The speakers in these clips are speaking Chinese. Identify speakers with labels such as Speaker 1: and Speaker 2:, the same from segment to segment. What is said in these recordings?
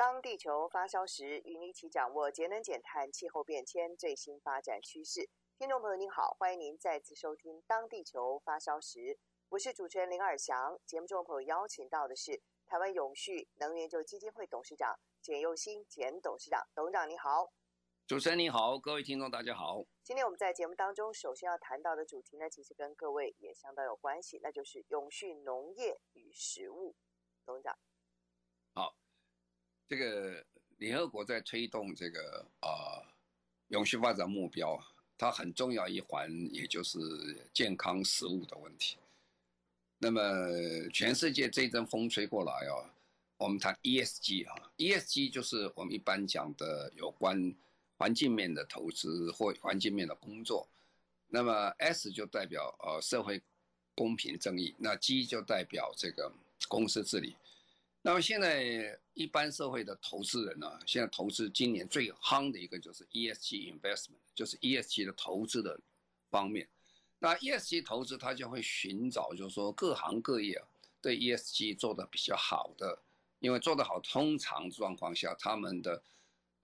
Speaker 1: 当地球发烧时，与你一起掌握节能减碳、气候变迁最新发展趋势。听众朋友您好，欢迎您再次收听《当地球发烧时》，我是主持人林尔祥。节目中的朋友邀请到的是台湾永续能源研究基金会董事长简佑新简董事长，董事长你好。
Speaker 2: 主持人你好，各位听众大家好。
Speaker 1: 今天我们在节目当中，首先要谈到的主题呢，其实跟各位也相当有关系，那就是永续农业与食物。董事长，
Speaker 2: 好，这个联合国在推动这个啊、永续发展目标，它很重要一环，也就是健康食物的问题。那么全世界这阵风吹过来啊，我们谈 ESG 啊，ESG 就是我们一般讲的有关。环境面的投资或环境面的工作，那么 S 就代表呃社会公平正义，那 G 就代表这个公司治理。那么现在一般社会的投资人呢，现在投资今年最夯的一个就是 ESG investment，就是 ESG 的投资的方面。那 ESG 投资它就会寻找，就是说各行各业啊对 ESG 做得比较好的，因为做得好，通常状况下他们的。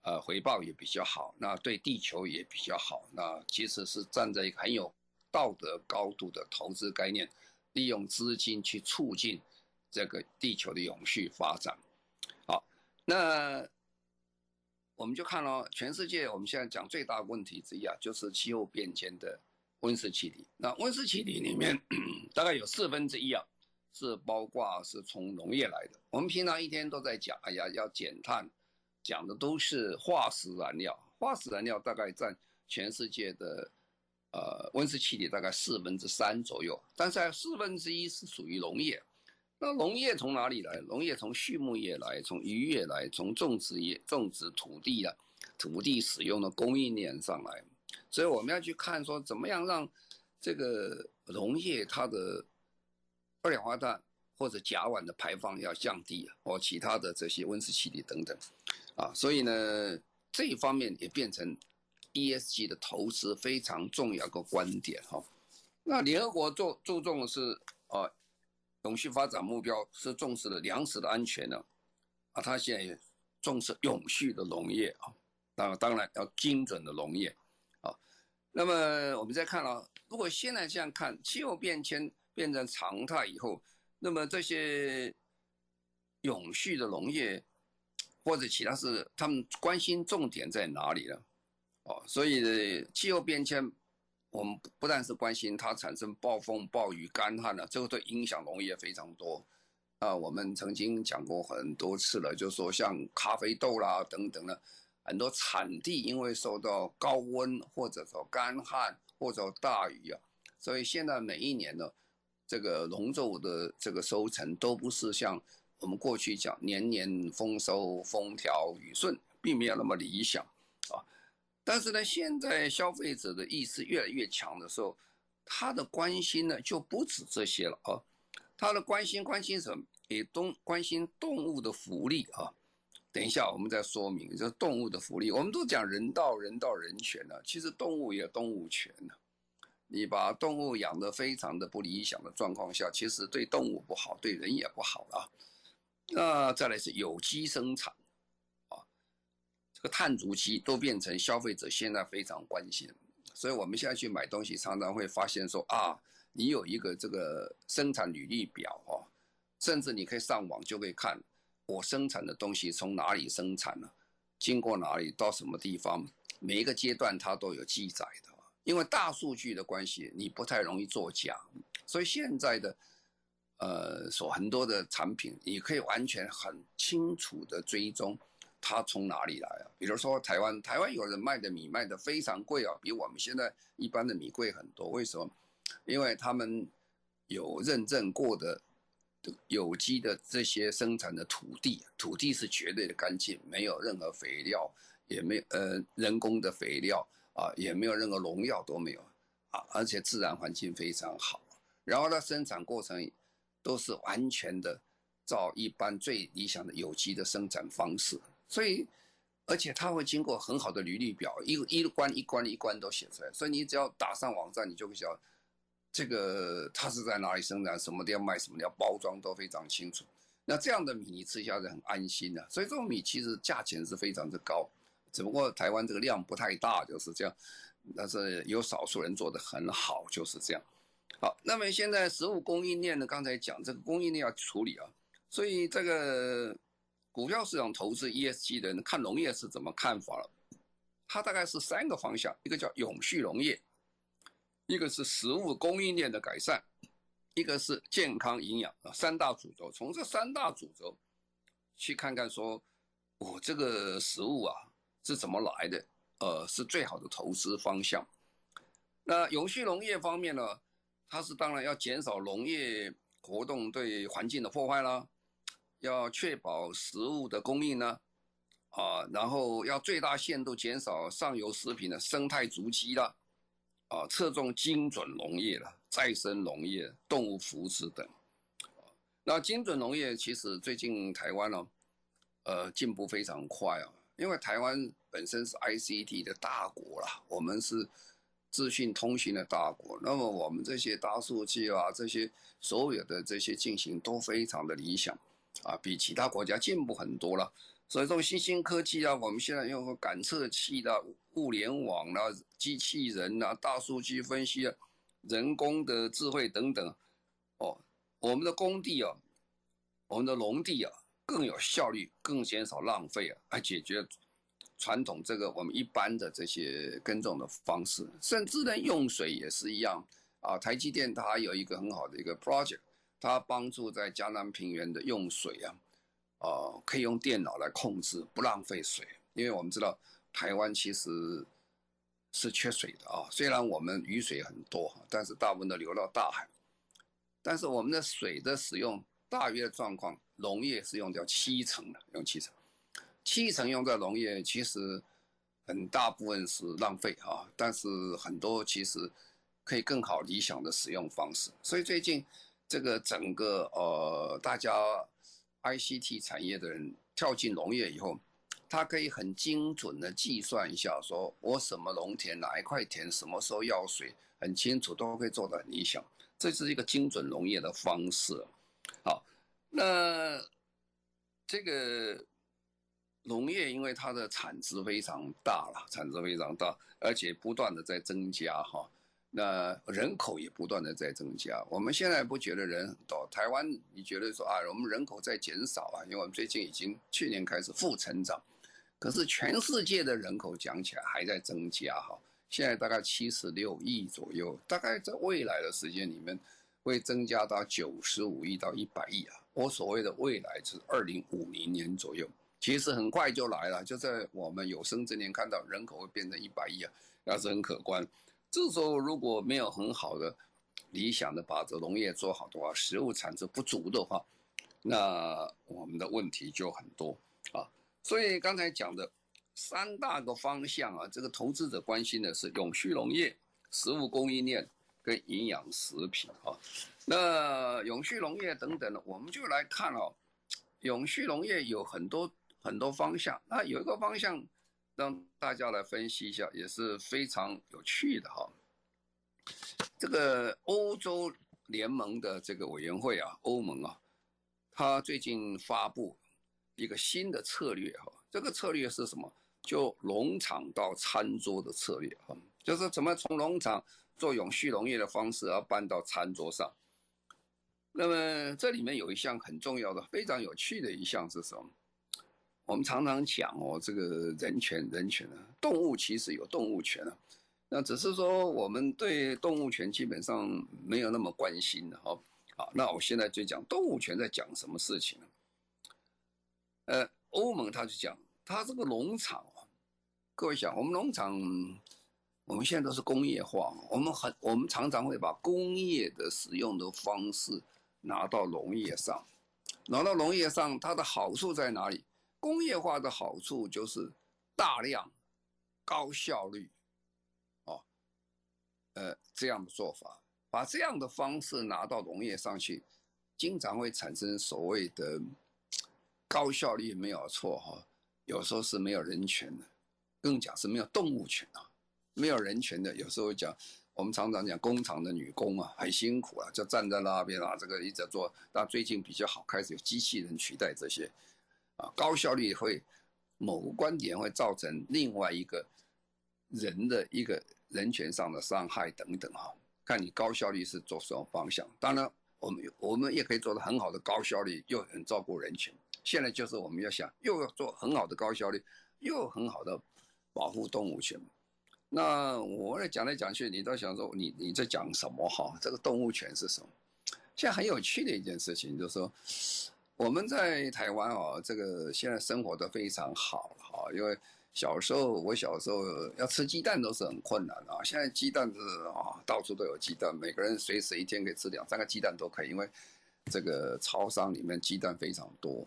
Speaker 2: 呃，回报也比较好，那对地球也比较好。那其实是站在一个很有道德高度的投资概念，利用资金去促进这个地球的永续发展。好，那我们就看了全世界，我们现在讲最大问题之一啊，就是气候变迁的温室气体。那温室气体里面，大概有四分之一啊，是包括是从农业来的。我们平常一天都在讲，哎呀，要减碳。讲的都是化石燃料，化石燃料大概占全世界的呃温室气体大概四分之三左右，但是四分之一是属于农业。那农业从哪里来？农业从畜牧业来，从渔业来，从种植业、种植土地啊，土地使用的供应链上来。所以我们要去看说，怎么样让这个农业它的二氧化碳或者甲烷的排放要降低啊，或其他的这些温室气体等等。啊，所以呢，这一方面也变成 ESG 的投资非常重要的观点哈。那联合国注注重的是啊，永续发展目标是重视的粮食的安全呢，啊，他现在也重视永续的农业啊，当当然要精准的农业啊。那么我们再看啊，如果现在这样看，气候变迁变成常态以后，那么这些永续的农业。或者其他是他们关心重点在哪里呢？哦，所以气候变迁，我们不但是关心它产生暴风、暴雨、干旱了，这个对影响农业非常多。啊，我们曾经讲过很多次了，就是说像咖啡豆啦等等的，很多产地因为受到高温或者说干旱或者大雨啊，所以现在每一年呢，这个农作物的这个收成都不是像。我们过去讲年年丰收、风调雨顺，并没有那么理想。但是呢，现在消费者的意识越来越强的时候，他的关心呢就不止这些了啊。他的关心关心什么？也动关心动物的福利啊。等一下我们再说明，就是动物的福利。我们都讲人道、人道、人权呢，其实动物也有动物权呢。你把动物养得非常的不理想的状况下，其实对动物不好，对人也不好啊。那再来是有机生产，碳足迹都变成消费者现在非常关心，所以我们现在去买东西，常常会发现说啊，你有一个这个生产履历表哦，甚至你可以上网就可以看我生产的东西从哪里生产了，经过哪里到什么地方，每一个阶段它都有记载的，因为大数据的关系，你不太容易作假，所以现在的。呃，所很多的产品，你可以完全很清楚的追踪它从哪里来啊。比如说台湾，台湾有人卖的米卖的非常贵啊，比我们现在一般的米贵很多。为什么？因为他们有认证过的有机的这些生产的土地，土地是绝对的干净，没有任何肥料，也没有呃人工的肥料啊，也没有任何农药都没有啊，而且自然环境非常好。然后它生产过程都是完全的照一般最理想的有机的生产方式，所以而且它会经过很好的履历表，一一关一关一关都写出来，所以你只要打上网站，你就会晓得。这个它是在哪里生产，什么地方卖，什么地方包装都非常清楚。那这样的米你吃下来很安心的，所以这种米其实价钱是非常之高，只不过台湾这个量不太大，就是这样。但是有少数人做得很好，就是这样。好，那么现在食物供应链呢，刚才讲这个供应链要处理啊，所以这个股票市场投资 ESG 的人看农业是怎么看法了？它大概是三个方向，一个叫永续农业。一个是食物供应链的改善，一个是健康营养啊，三大主轴。从这三大主轴去看看，说我这个食物啊是怎么来的？呃，是最好的投资方向。那永续农业方面呢，它是当然要减少农业活动对环境的破坏啦，要确保食物的供应呢，啊，然后要最大限度减少上游食品的生态足迹啦。啊，侧重精准农业了，再生农业、动物福祉等。那精准农业其实最近台湾呢、呃，进步非常快啊，因为台湾本身是 ICT 的大国啦，我们是资讯通讯的大国，那么我们这些大数据啊，这些所有的这些进行都非常的理想啊，比其他国家进步很多了。所以这种新兴科技啊，我们现在用感测器的、物联网啊、机器人啊、大数据分析啊、人工的智慧等等，哦，我们的工地啊，我们的农地啊，更有效率，更减少浪费啊，来解决传统这个我们一般的这些耕种的方式，甚至呢用水也是一样啊。台积电它有一个很好的一个 project，它帮助在江南平原的用水啊。呃，可以用电脑来控制，不浪费水。因为我们知道台湾其实是缺水的啊，虽然我们雨水很多，但是大部分都流到大海。但是我们的水的使用大约的状况，农业是用掉七成的，用七成，七成用在农业，其实很大部分是浪费啊。但是很多其实可以更好理想的使用方式。所以最近这个整个呃大家。ICT 产业的人跳进农业以后，他可以很精准的计算一下，说我什么农田哪一块田什么时候要水，很清楚，都可以做得很理想。这是一个精准农业的方式。好，那这个农业因为它的产值非常大了，产值非常大，而且不断的在增加哈。那人口也不断的在增加，我们现在不觉得人很多。台湾你觉得说啊，我们人口在减少啊，因为我们最近已经去年开始负成长，可是全世界的人口讲起来还在增加哈，现在大概七十六亿左右，大概在未来的时间里面会增加到九十五亿到一百亿啊。我所谓的未来是二零五零年左右，其实很快就来了，就在我们有生之年看到人口会变成一百亿啊，那是很可观。这时候如果没有很好的理想的把这农业做好的话，食物产值不足的话，那我们的问题就很多啊。所以刚才讲的三大个方向啊，这个投资者关心的是永续农业、食物供应链跟营养食品啊。那永续农业等等呢，我们就来看哦，永续农业有很多很多方向，那有一个方向。让大家来分析一下，也是非常有趣的哈。这个欧洲联盟的这个委员会啊，欧盟啊，他最近发布一个新的策略哈。这个策略是什么？就农场到餐桌的策略哈，就是怎么从农场做永续农业的方式，要搬到餐桌上。那么这里面有一项很重要的、非常有趣的一项是什么？我们常常讲哦，这个人权，人权啊，动物其实有动物权啊，那只是说我们对动物权基本上没有那么关心的哈。好，那我现在就讲动物权在讲什么事情呢？呃，欧盟他就讲，他这个农场，各位想，我们农场，我们现在都是工业化，我们很，我们常常会把工业的使用的方式拿到农业上，拿到农业上，它的好处在哪里？工业化的好处就是大量、高效率，哦，呃，这样的做法，把这样的方式拿到农业上去，经常会产生所谓的高效率没有错哈，有时候是没有人权的，更讲是没有动物权啊，没有人权的，有时候讲。我们常常讲工厂的女工啊，很辛苦啊，就站在那边啊，这个一直做。但最近比较好，开始有机器人取代这些，啊，高效率会某个观点会造成另外一个人的一个人权上的伤害等等啊。看你高效率是做什么方向。当然，我们我们也可以做得很好的高效率，又很照顾人权。现在就是我们要想，又要做很好的高效率，又很好的保护动物权。那我来讲来讲去，你都想说你你在讲什么哈？这个动物权是什么？现在很有趣的一件事情就是说，我们在台湾啊，这个现在生活的非常好哈。因为小时候我小时候要吃鸡蛋都是很困难啊，现在鸡蛋是啊到处都有鸡蛋，每个人随时一天可以吃两三个鸡蛋都可以，因为这个超商里面鸡蛋非常多。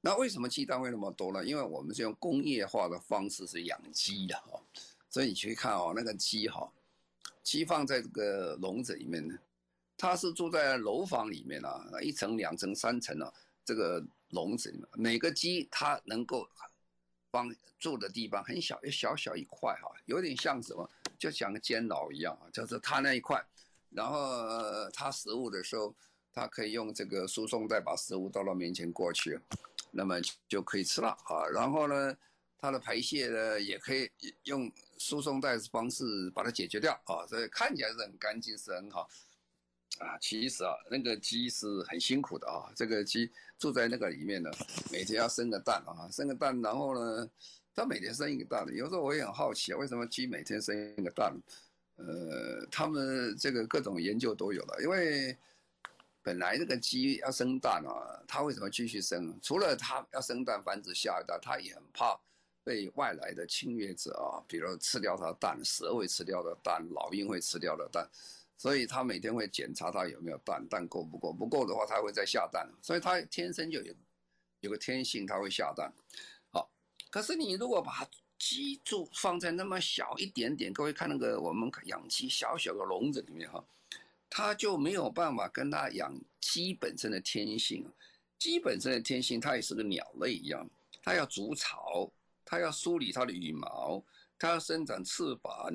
Speaker 2: 那为什么鸡蛋会那么多呢？因为我们是用工业化的方式是养鸡的哈。所以你去看哦，那个鸡哈，鸡放在这个笼子里面呢，它是住在楼房里面啊，一层、两层、三层啊，这个笼子里面，每个鸡它能够放住的地方很小，一小小一块哈，有点像什么，就像个监牢一样啊，就是它那一块，然后它食物的时候，它可以用这个输送带把食物倒到面前过去，那么就可以吃了啊，然后呢，它的排泄呢也可以用。输送带的方式把它解决掉啊，所以看起来是很干净，是很好啊。其实啊，那个鸡是很辛苦的啊。这个鸡住在那个里面呢，每天要生个蛋啊，生个蛋，然后呢，它每天生一个蛋。有时候我也很好奇啊，为什么鸡每天生一个蛋？呃，他们这个各种研究都有了，因为本来这个鸡要生蛋啊，它为什么继续生？除了它要生蛋繁殖下一代，它也很怕。被外来的侵略者啊，比如吃掉它的蛋，蛇会吃掉的蛋，老鹰会吃掉的蛋，所以它每天会检查它有没有蛋，蛋够不够，不够的话它会再下蛋，所以它天生就有有个天性，它会下蛋。好，可是你如果把鸡住放在那么小一点点，各位看那个我们养鸡小小的笼子里面哈，它就没有办法跟它养鸡本身的天性，鸡本身的天性它也是个鸟类一样，它要筑巢。它要梳理它的羽毛，它要伸展翅膀，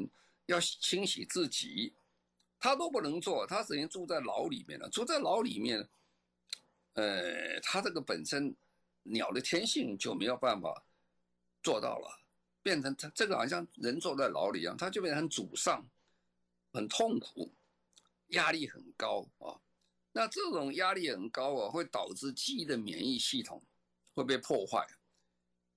Speaker 2: 要清洗自己，它都不能做，它只能住在牢里面了。住在牢里面，呃，它这个本身鸟的天性就没有办法做到了，变成它这个好像人坐在牢里一样，它就变成很沮丧，很痛苦，压力很高啊。那这种压力很高啊，会导致鸡的免疫系统会被破坏。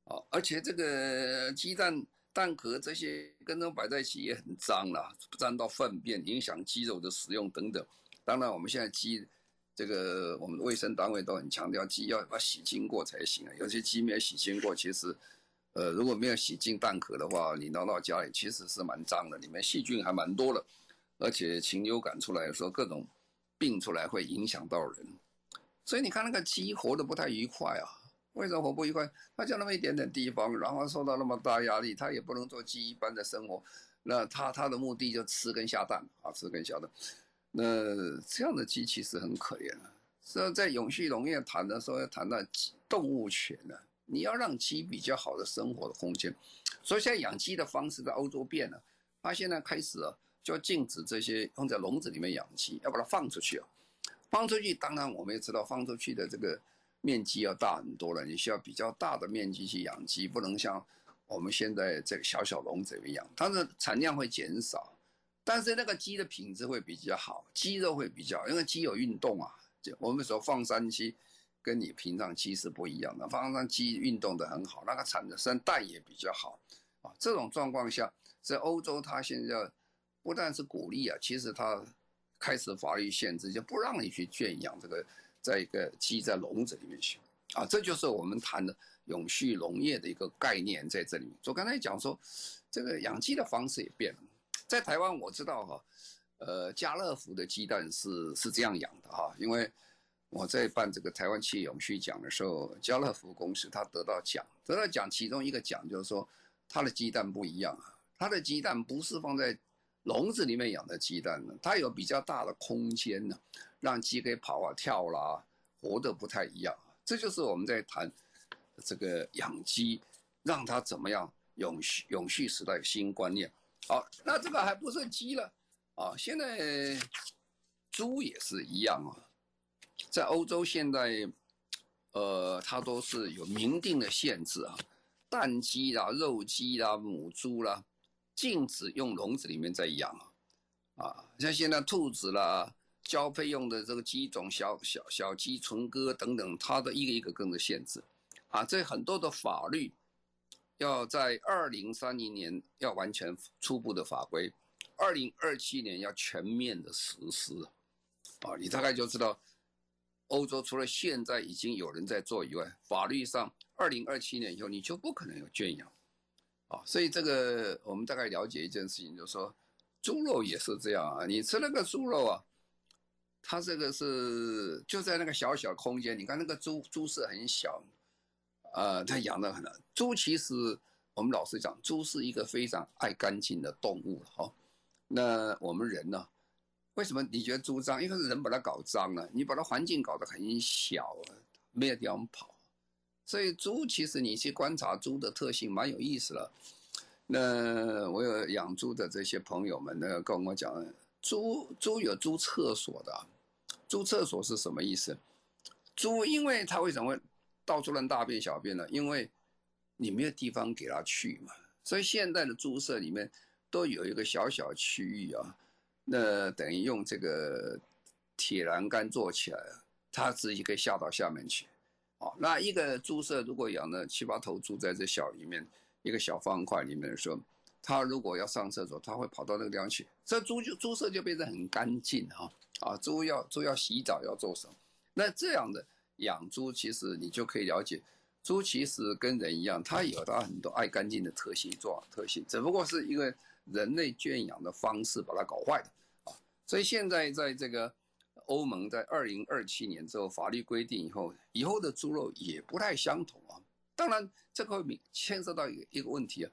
Speaker 2: 啊，而且这个鸡蛋蛋壳这些跟它摆在一起也很脏了，沾到粪便，影响鸡肉的使用等等。当然，我们现在鸡这个我们卫生单位都很强调，鸡要把洗净过才行啊。有些鸡没有洗净过，其实，呃，如果没有洗净蛋壳的话，你拿到家里其实是蛮脏的，里面细菌还蛮多的，而且禽流感出来的时候，各种病出来会影响到人。所以你看那个鸡活得不太愉快啊。为什么活不愉快？他就那么一点点地方，然后受到那么大压力，他也不能做鸡一般的生活。那他他的目的就吃跟下蛋啊，吃跟下蛋。那这样的鸡其实很可怜啊。所以在永续农业谈的时候，要谈到动物权呢，你要让鸡比较好的生活的空间。所以现在养鸡的方式在欧洲变了，他现在开始啊，就要禁止这些放在笼子里面养鸡，要把它放出去啊。放出去，当然我们也知道，放出去的这个。面积要大很多了，你需要比较大的面积去养鸡，不能像我们现在这个小小笼子一样，它的产量会减少，但是那个鸡的品质会比较好，鸡肉会比较，因为鸡有运动啊。我们说放山鸡跟你平常鸡是不一样的，放山鸡运动得很好，那个产的生蛋也比较好啊。这种状况下，在欧洲它现在不但是鼓励啊，其实它开始法律限制，就不让你去圈养这个。在一个鸡在笼子里面去，啊，这就是我们谈的永续农业的一个概念在这里面。我刚才讲说，这个养鸡的方式也变了。在台湾我知道哈，呃，家乐福的鸡蛋是是这样养的哈，因为我在办这个台湾企业永续奖的时候，家乐福公司他得到奖，得到奖其中一个奖就是说，他的鸡蛋不一样啊，他的鸡蛋不是放在笼子里面养的鸡蛋呢，它有比较大的空间呢，让鸡可以跑啊跳啦，活得不太一样。这就是我们在谈这个养鸡，让它怎么样永续永续时代新观念。好，那这个还不是鸡了啊，现在猪也是一样啊。在欧洲现在，呃，它都是有明定的限制啊，蛋鸡啦、肉鸡啦、母猪啦，禁止用笼子里面在养啊。像现在兔子啦、交费用的这个鸡种、小小小鸡、雏鸽等等，它的一个一个跟着限制啊。这很多的法律要在二零三零年要完全初步的法规，二零二七年要全面的实施啊。你大概就知道。欧洲除了现在已经有人在做以外，法律上二零二七年以后你就不可能有圈养，啊，所以这个我们大概了解一件事情，就是说猪肉也是这样啊，你吃那个猪肉啊，它这个是就在那个小小空间，你看那个猪猪舍很小，呃，它养的很，猪其实我们老实讲，猪是一个非常爱干净的动物哈，那我们人呢？为什么你觉得猪脏？因为是人把它搞脏了，你把它环境搞得很小，没有地方跑。所以猪其实你去观察猪的特性，蛮有意思的。那我有养猪的这些朋友们呢，跟我讲，猪猪有猪厕所的。猪厕所是什么意思？猪因为它为什么会到处乱大便小便呢？因为你没有地方给它去嘛。所以现在的猪舍里面都有一个小小区域啊。那等于用这个铁栏杆做起来了，它自己可以下到下面去。哦，那一个猪舍如果养了七八头猪在这小里面一个小方块里面的时候，它如果要上厕所，它会跑到那个地方去，这猪就猪舍就变得很干净哈。啊，猪要猪要洗澡要做什么？那这样的养猪，其实你就可以了解，猪其实跟人一样，它有它很多爱干净的特性做特性，只不过是一个。人类圈养的方式把它搞坏的啊，所以现在在这个欧盟在二零二七年之后法律规定以后，以后的猪肉也不太相同啊。当然，这个牵涉到一个一个问题啊，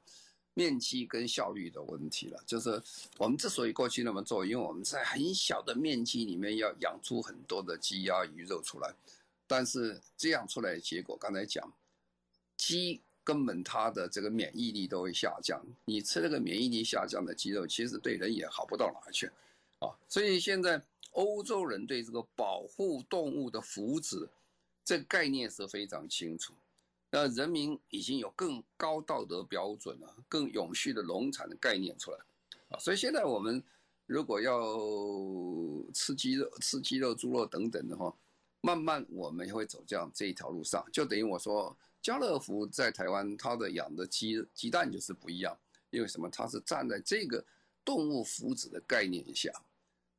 Speaker 2: 面积跟效率的问题了。就是我们之所以过去那么做，因为我们在很小的面积里面要养出很多的鸡鸭鱼肉出来，但是这样出来的结果，刚才讲鸡。根本它的这个免疫力都会下降，你吃那个免疫力下降的鸡肉，其实对人也好不到哪去，啊，所以现在欧洲人对这个保护动物的福祉这概念是非常清楚，那人民已经有更高道德标准了，更永续的农产的概念出来，啊，所以现在我们如果要吃鸡肉、吃鸡肉、猪肉等等的话，慢慢我们会走这样这一条路上，就等于我说。家乐福在台湾，它的养的鸡鸡蛋就是不一样，因为什么？它是站在这个动物福祉的概念下，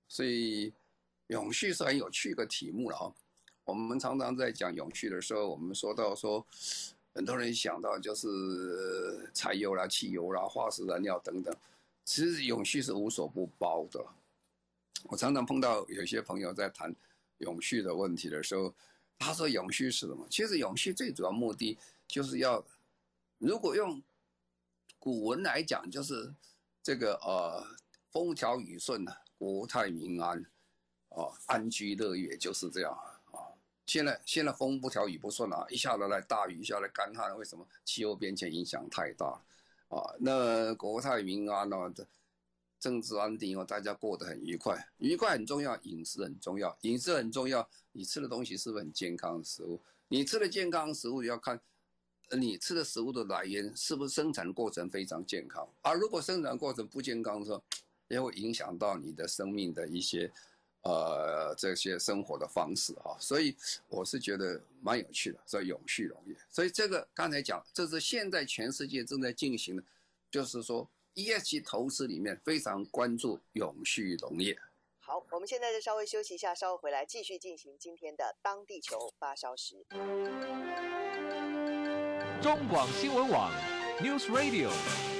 Speaker 2: 所以永续是很有趣的题目了哈。我们常常在讲永续的时候，我们说到说，很多人想到就是柴油啦、汽油啦、化石燃料等等，其实永续是无所不包的。我常常碰到有些朋友在谈永续的问题的时候。他说：“永续是什么？其实永续最主要目的就是要，如果用古文来讲，就是这个呃，风调雨顺啊，国泰民安，哦，安居乐业就是这样。现在现在风不调雨不顺啊，一下子来大雨，一下来干旱，为什么？气候变迁影响太大啊。那国泰民安呢？这政治安定哦，大家过得很愉快，愉快很重要，饮食很重要，饮食很重要。”你吃的东西是不是很健康的食物？你吃的健康食物要看，你吃的食物的来源是不是生产过程非常健康。而如果生产过程不健康的时候，也会影响到你的生命的一些，呃，这些生活的方式哈。所以我是觉得蛮有趣的，所以永续农业。所以这个刚才讲，这是现在全世界正在进行的，就是说 ESG 投资里面非常关注永续农业。
Speaker 1: 好，我们现在就稍微休息一下，稍后回来继续进行今天的当地球发烧时。
Speaker 3: 中广新闻网，News Radio。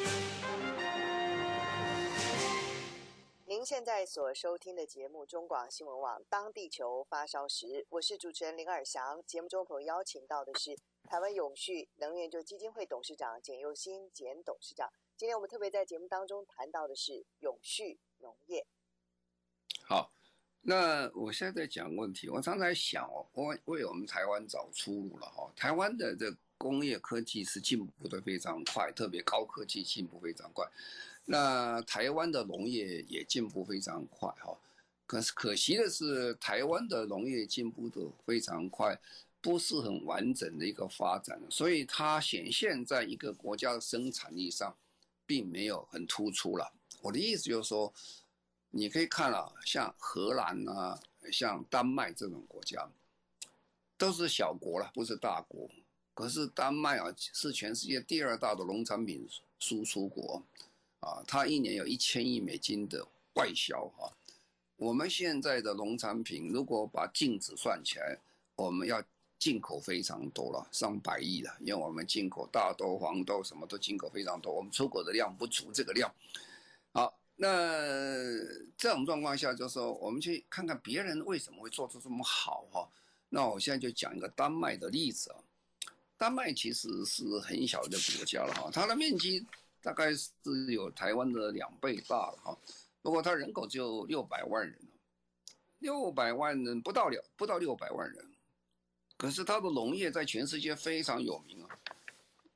Speaker 1: 您现在所收听的节目中广新闻网，当地球发烧时，我是主持人林尔祥。节目中朋友邀请到的是台湾永续能源就基金会董事长简又新简董事长。今天我们特别在节目当中谈到的是永续农业。
Speaker 2: 好，那我现在在讲问题，我常常在想哦，为为我们台湾找出路了哈。台湾的这工业科技是进步的非常快，特别高科技进步非常快。那台湾的农业也进步非常快哈，可是可惜的是，台湾的农业进步的非常快，不是很完整的一个发展，所以它显现在一个国家的生产力上，并没有很突出了。我的意思就是说，你可以看啊，像荷兰啊，像丹麦这种国家，都是小国了，不是大国，可是丹麦啊，是全世界第二大的农产品输出国。啊，它一年有一千亿美金的外销哈。我们现在的农产品，如果把净值算起来，我们要进口非常多了，上百亿了。因为我们进口大豆、黄豆什么都进口非常多，我们出口的量不足这个量。好，那这种状况下，就是说我们去看看别人为什么会做出这么好哈。那我现在就讲一个丹麦的例子啊。丹麦其实是很小的国家了哈，它的面积。大概是有台湾的两倍大了哈，不过它人口只有六百万人，六百万人不到了，不到六百万人，可是它的农业在全世界非常有名啊。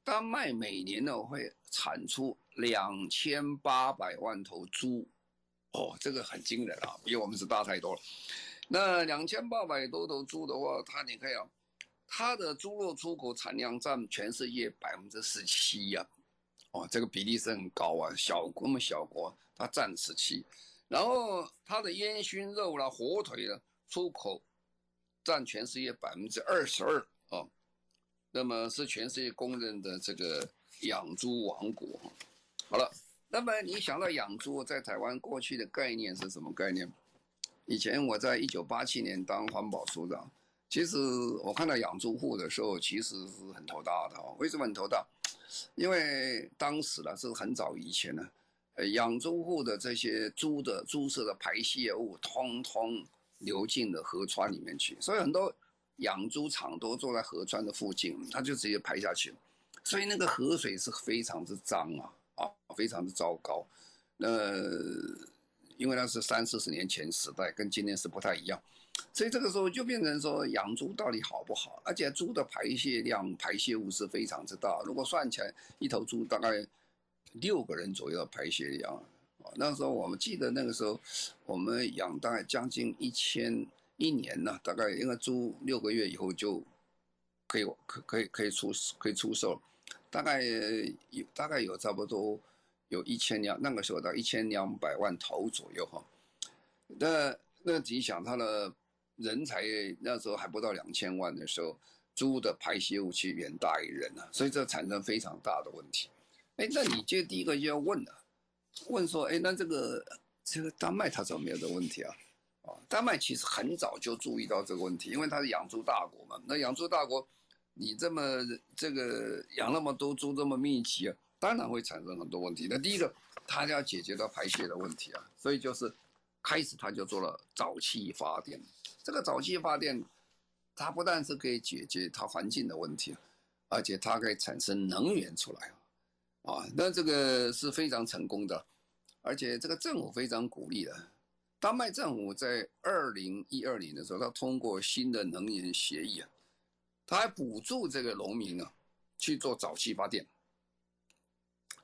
Speaker 2: 丹麦每年呢会产出两千八百万头猪，哦，这个很惊人啊，比我们是大太多了。那两千八百多头猪的话，它你看啊，它的猪肉出口产量占全世界百分之十七呀。哦，这个比例是很高啊，小国嘛，小国，它占十七，然后它的烟熏肉啦、火腿啦，出口占全世界百分之二十二啊，那么是全世界公认的这个养猪王国。好了，那么你想到养猪，在台湾过去的概念是什么概念？以前我在一九八七年当环保署长，其实我看到养猪户的时候，其实是很头大的哦。为什么很头大？因为当时呢是很早以前呢，呃，养猪户的这些猪的猪舍的排泄物，通通流进了河川里面去，所以很多养猪场都坐在河川的附近，它就直接排下去，所以那个河水是非常之脏啊，啊，非常之糟糕。那因为那是三四十年前时代，跟今天是不太一样。所以这个时候就变成说，养猪到底好不好？而且猪的排泄量、排泄物是非常之大。如果算起来，一头猪大概六个人左右的排泄量。那时候我们记得那个时候，我们养大概将近一千一年呢，大概因为猪六个月以后就可以可可以可以出可以出售，大概有大概有差不多有一千两，那个时候到一千两百万头左右哈。那那你想它的。人才那时候还不到两千万的时候，猪的排泄物其实远大于人啊，所以这产生非常大的问题。哎，那你就第一个就要问了，问说，哎，那这个这个丹麦它怎么没有这个问题啊？啊，丹麦其实很早就注意到这个问题，因为它是养猪大国嘛。那养猪大国，你这么这个养那么多猪这么密集啊，当然会产生很多问题。那第一个，它要解决到排泄的问题啊，所以就是开始它就做了沼气发电。这个沼气发电，它不但是可以解决它环境的问题，而且它可以产生能源出来，啊，那这个是非常成功的，而且这个政府非常鼓励的。丹麦政府在二零一二年的时候，它通过新的能源协议啊，它还补助这个农民啊去做沼气发电。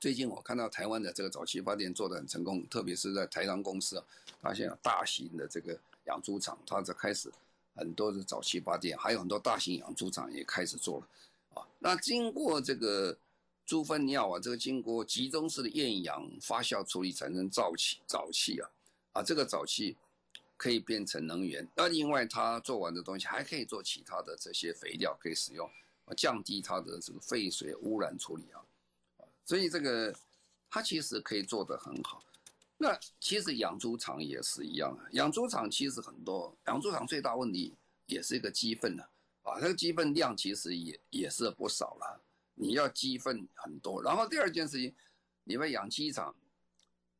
Speaker 2: 最近我看到台湾的这个沼气发电做得很成功，特别是在台糖公司啊，发现了大型的这个。养猪场，它在开始很多的沼气发电，还有很多大型养猪场也开始做了啊。那经过这个猪粪尿啊，这个经过集中式的厌氧发酵处理产生沼气，沼气啊啊，这个沼气可以变成能源。那另外，它做完的东西还可以做其他的这些肥料可以使用，降低它的这个废水污染处理啊。所以这个它其实可以做得很好。那其实养猪场也是一样啊，养猪场其实很多，养猪场最大问题也是一个鸡粪的啊，这个鸡粪量其实也也是不少了，你要鸡粪很多。然后第二件事情，你们养鸡场，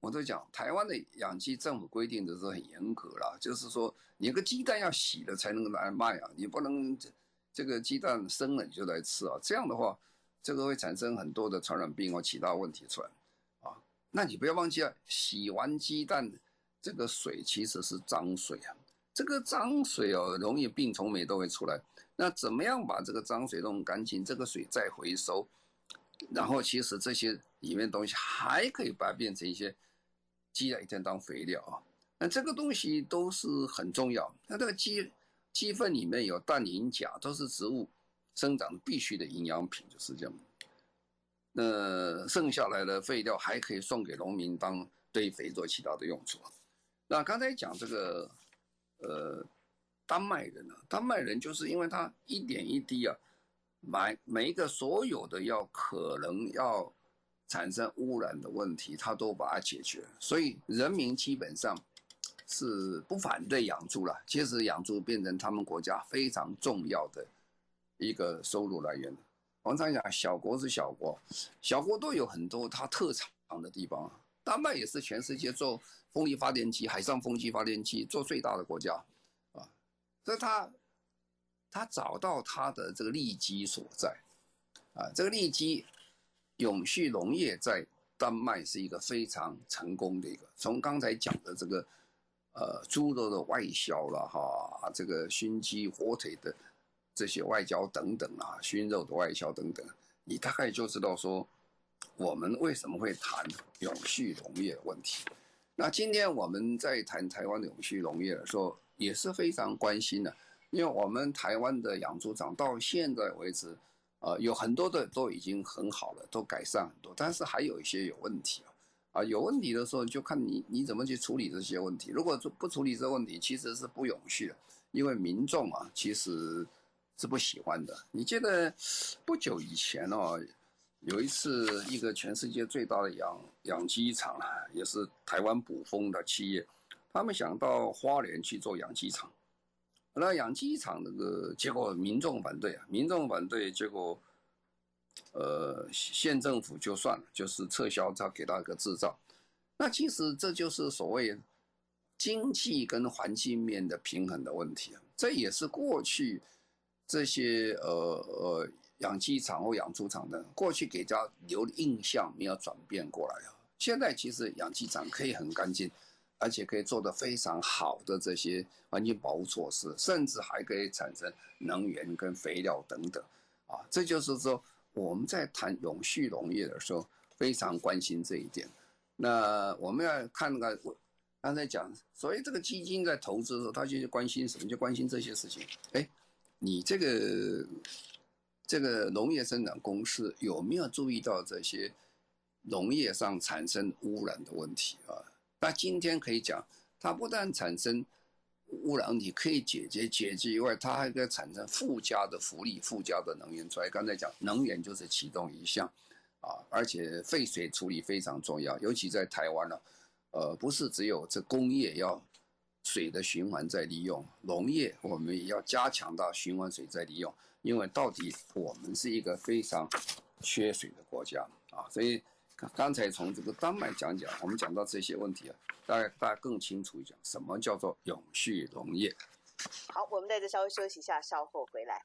Speaker 2: 我都讲，台湾的养鸡政府规定的是很严格啦，就是说你个鸡蛋要洗了才能来卖啊，你不能这这个鸡蛋生了你就来吃啊，这样的话，这个会产生很多的传染病或其他问题出来。那你不要忘记啊，洗完鸡蛋这个水其实是脏水啊，这个脏水哦，容易病虫霉都会出来。那怎么样把这个脏水弄干净，这个水再回收，然后其实这些里面东西还可以把它变成一些。鸡啊，一天当肥料啊，那这个东西都是很重要。那这个鸡鸡粪里面有氮、磷、钾，都是植物生长必须的营养品，就是这样。那剩下来的废料还可以送给农民当堆肥做其他的用处。那刚才讲这个，呃，丹麦人啊，丹麦人就是因为他一点一滴啊，买每一个所有的要可能要。产生污染的问题，他都把它解决，所以人民基本上是不反对养猪了。其实养猪变成他们国家非常重要的一个收入来源。我们常讲，小国是小国，小国都有很多它特长的地方。丹麦也是全世界做风力发电机、海上风机发电机做最大的国家啊，所以他他找到他的这个利基所在啊，这个利基。永续农业在丹麦是一个非常成功的一个。从刚才讲的这个，呃，猪肉的外销了哈，这个熏鸡、火腿的这些外交等等啊，熏肉的外销等等，你大概就知道说，我们为什么会谈永续农业的问题。那今天我们在谈台湾的永续农业的时候，也是非常关心的，因为我们台湾的养猪场到现在为止。呃，有很多的都已经很好了，都改善很多，但是还有一些有问题啊。啊，有问题的时候就看你你怎么去处理这些问题。如果不处理这个问题，其实是不永续的，因为民众啊其实是不喜欢的。你记得不久以前哦，有一次一个全世界最大的养养鸡场啊，也是台湾捕风的企业，他们想到花莲去做养鸡场。那养鸡场那个结果，民众反对啊，民众反对，结果，呃，县政府就算了，就是撤销他给他一个执照。那其实这就是所谓经济跟环境面的平衡的问题。这也是过去这些呃呃养鸡场或养猪场的过去给人家留的印象没有转变过来啊。现在其实养鸡场可以很干净。而且可以做得非常好的这些环境保护措施，甚至还可以产生能源跟肥料等等，啊，这就是说我们在谈永续农业的时候非常关心这一点。那我们要看那个，我刚才讲，所以这个基金在投资的时候，他就关心什么？就关心这些事情。哎，你这个这个农业生产公司有没有注意到这些农业上产生污染的问题啊？那今天可以讲，它不但产生污染问题可以解决解决以外，它还可以产生附加的福利、附加的能源出来。刚才讲能源就是其中一项，啊，而且废水处理非常重要，尤其在台湾呢，呃，不是只有这工业要水的循环再利用，农业我们也要加强到循环水再利用，因为到底我们是一个非常缺水的国家啊，所以。刚才从这个丹麦讲讲，我们讲到这些问题啊，大家大家更清楚一点，什么叫做永续农业？
Speaker 1: 好，我们在这稍微休息一下，稍后回来。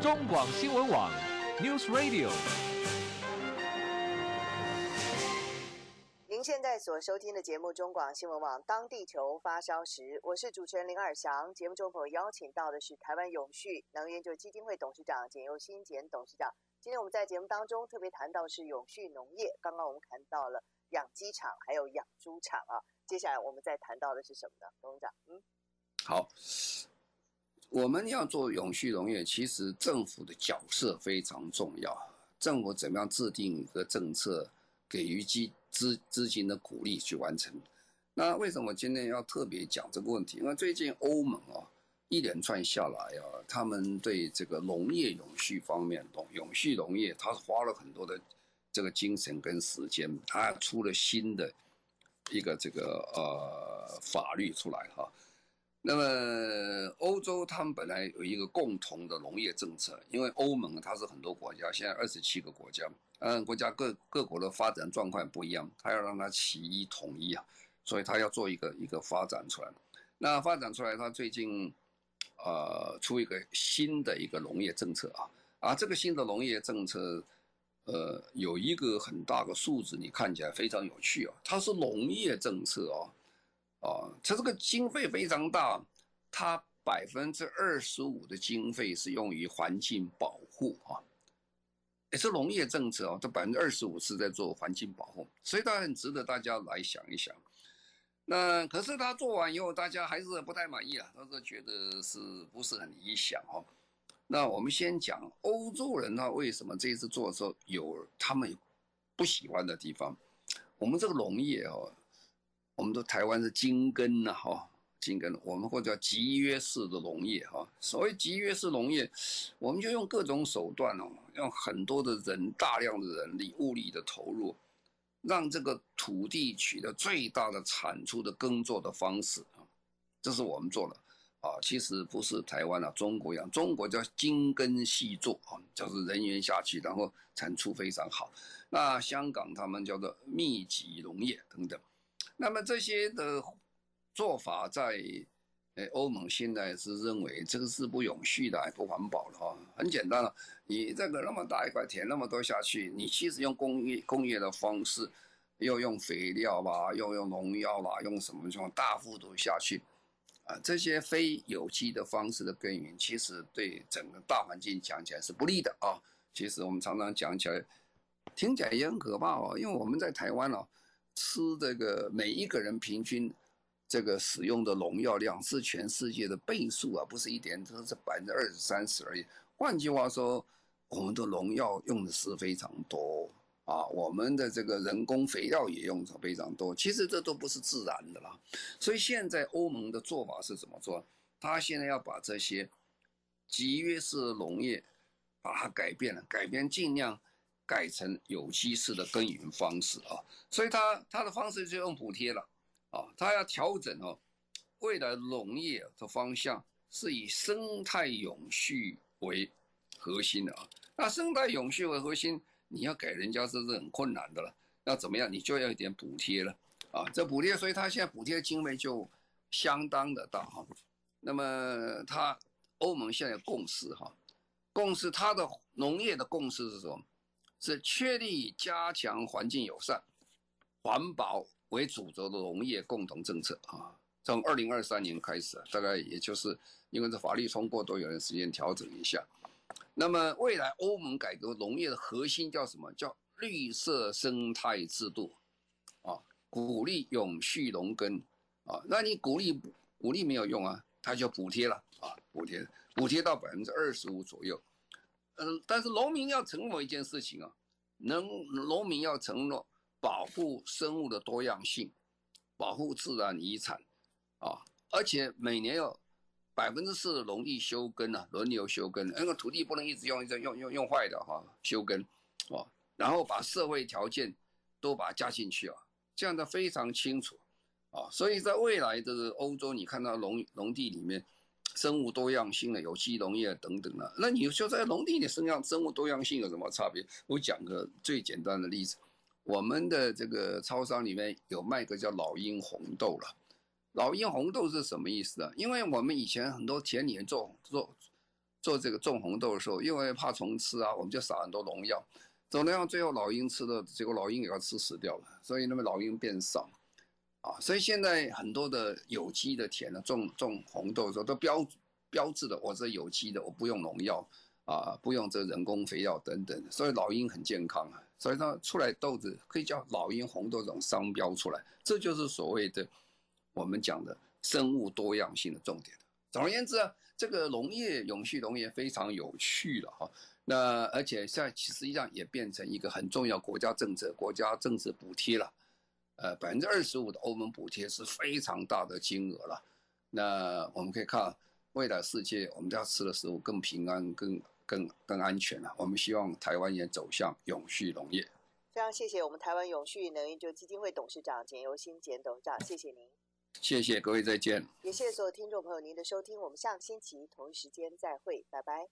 Speaker 3: 中广新闻网，News Radio。
Speaker 1: 您现在所收听的节目，中广新闻网，当地球发烧时，我是主持人林尔翔。节目中朋友邀请到的是台湾永续能源就基金会董事长简又新简董事长。今天我们在节目当中特别谈到是永续农业，刚刚我们谈到了养鸡场，还有养猪场啊。接下来我们再谈到的是什么呢？董事长，嗯，
Speaker 2: 好，我们要做永续农业，其实政府的角色非常重要。政府怎么样制定一个政策，给予资资资金的鼓励去完成？那为什么今天要特别讲这个问题？因为最近欧盟啊。一连串下来啊，他们对这个农业永续方面，永永续农业，他花了很多的这个精神跟时间，他出了新的一个这个呃法律出来哈。那么欧洲他们本来有一个共同的农业政策，因为欧盟它是很多国家，现在二十七个国家，嗯，国家各各国的发展状况不一样，他要让它齐一统一啊，所以他要做一个一个发展出来。那发展出来，他最近呃出一个新的一个农业政策啊，啊，这个新的农业政策，呃，有一个很大的数字，你看起来非常有趣啊，它是农业政策啊。啊，它这个经费非常大，它百分之二十五的经费是用于环境保护啊，也是农业政策啊，这百分之二十五是在做环境保护，所以它很值得大家来想一想。那可是他做完以后，大家还是不太满意啊，他是觉得是不是很理想哦。那我们先讲欧洲人他为什么这一次做的时候有他们不喜欢的地方？我们这个农业哦。我们的台湾是精耕呐，哈，精耕，我们或者叫集约式的农业，哈。所谓集约式农业，我们就用各种手段哦，用很多的人、大量的人力、物力的投入，让这个土地取得最大的产出的耕作的方式啊，这是我们做的啊。其实不是台湾啊，中国一样，中国叫精耕细作啊，就是人员下去，然后产出非常好。那香港他们叫做密集农业等等。那么这些的做法，在呃欧盟现在是认为这个是不永续的，不环保的哈。很简单了，你这个那么大一块田，那么多下去，你其实用工业工业的方式，又用肥料吧，又用农药啦，用什么什么大幅度下去，啊，这些非有机的方式的耕耘，其实对整个大环境讲起来是不利的啊。其实我们常常讲起来，听起来也很可怕哦，因为我们在台湾哦。吃这个每一个人平均这个使用的农药量是全世界的倍数啊，不是一点，这是百分之二十三十而已。换句话说，我们的农药用的是非常多啊，我们的这个人工肥料也用的非常多。其实这都不是自然的啦。所以现在欧盟的做法是怎么做？他现在要把这些集约式农业把它改变了，改变尽量。改成有机式的耕耘方式啊，所以他他的方式就用补贴了啊，他要调整哦，未来农业的方向是以生态永续为核心的啊。那生态永续为核心，你要给人家这是很困难的了。要怎么样？你就要一点补贴了啊。这补贴，所以他现在补贴经费就相当的大哈。那么他欧盟现在共识哈，共识他的农业的共识是什么？是确立加强环境友善、环保为主轴的农业共同政策啊！从二零二三年开始，大概也就是因为这法律通过，都有点时间调整一下。那么未来欧盟改革农业的核心叫什么？叫绿色生态制度啊，鼓励永续农耕啊。那你鼓励鼓励没有用啊，它就补贴了啊，补贴补贴到百分之二十五左右。嗯，但是农民要承诺一件事情啊，能农民要承诺保护生物的多样性，保护自然遗产，啊，而且每年要百分之四的农地休耕啊，轮流休耕，那个土地不能一直用一直用用用坏的哈，休耕，啊，然后把社会条件都把它加进去啊，这样的非常清楚，啊，所以在未来的欧洲，你看到农农地里面。生物多样性的有机农业等等的，那你说在农地里生养生物多样性有什么差别？我讲个最简单的例子，我们的这个超商里面有卖个叫老鹰红豆了。老鹰红豆是什么意思啊？因为我们以前很多田里面做做做这个种红豆的时候，因为怕虫吃啊，我们就撒很多农药，怎么样？最后老鹰吃的结果，老鹰给它吃死掉了，所以那么老鹰变少。啊，所以现在很多的有机的田呢，种种红豆的时候都标标志的，我是有机的，我不用农药啊，不用这人工肥料等等，所以老鹰很健康啊，所以它出来豆子可以叫老鹰红豆这种商标出来，这就是所谓的我们讲的生物多样性的重点。总而言之啊，这个农业永续农业非常有趣了哈，那而且现在其实际上也变成一个很重要国家政策，国家政治补贴了。呃，百分之二十五的欧盟补贴是非常大的金额了。那我们可以看未来世界，我们要吃的食物更平安、更更更安全了。我们希望台湾也走向永续农业。
Speaker 1: 非常谢谢我们台湾永续能源基金会董事长简尤新简董事长，谢谢您。
Speaker 2: 谢谢各位，再见。
Speaker 1: 也谢谢所有听众朋友您的收听，我们下个星期同一时间再会，拜拜。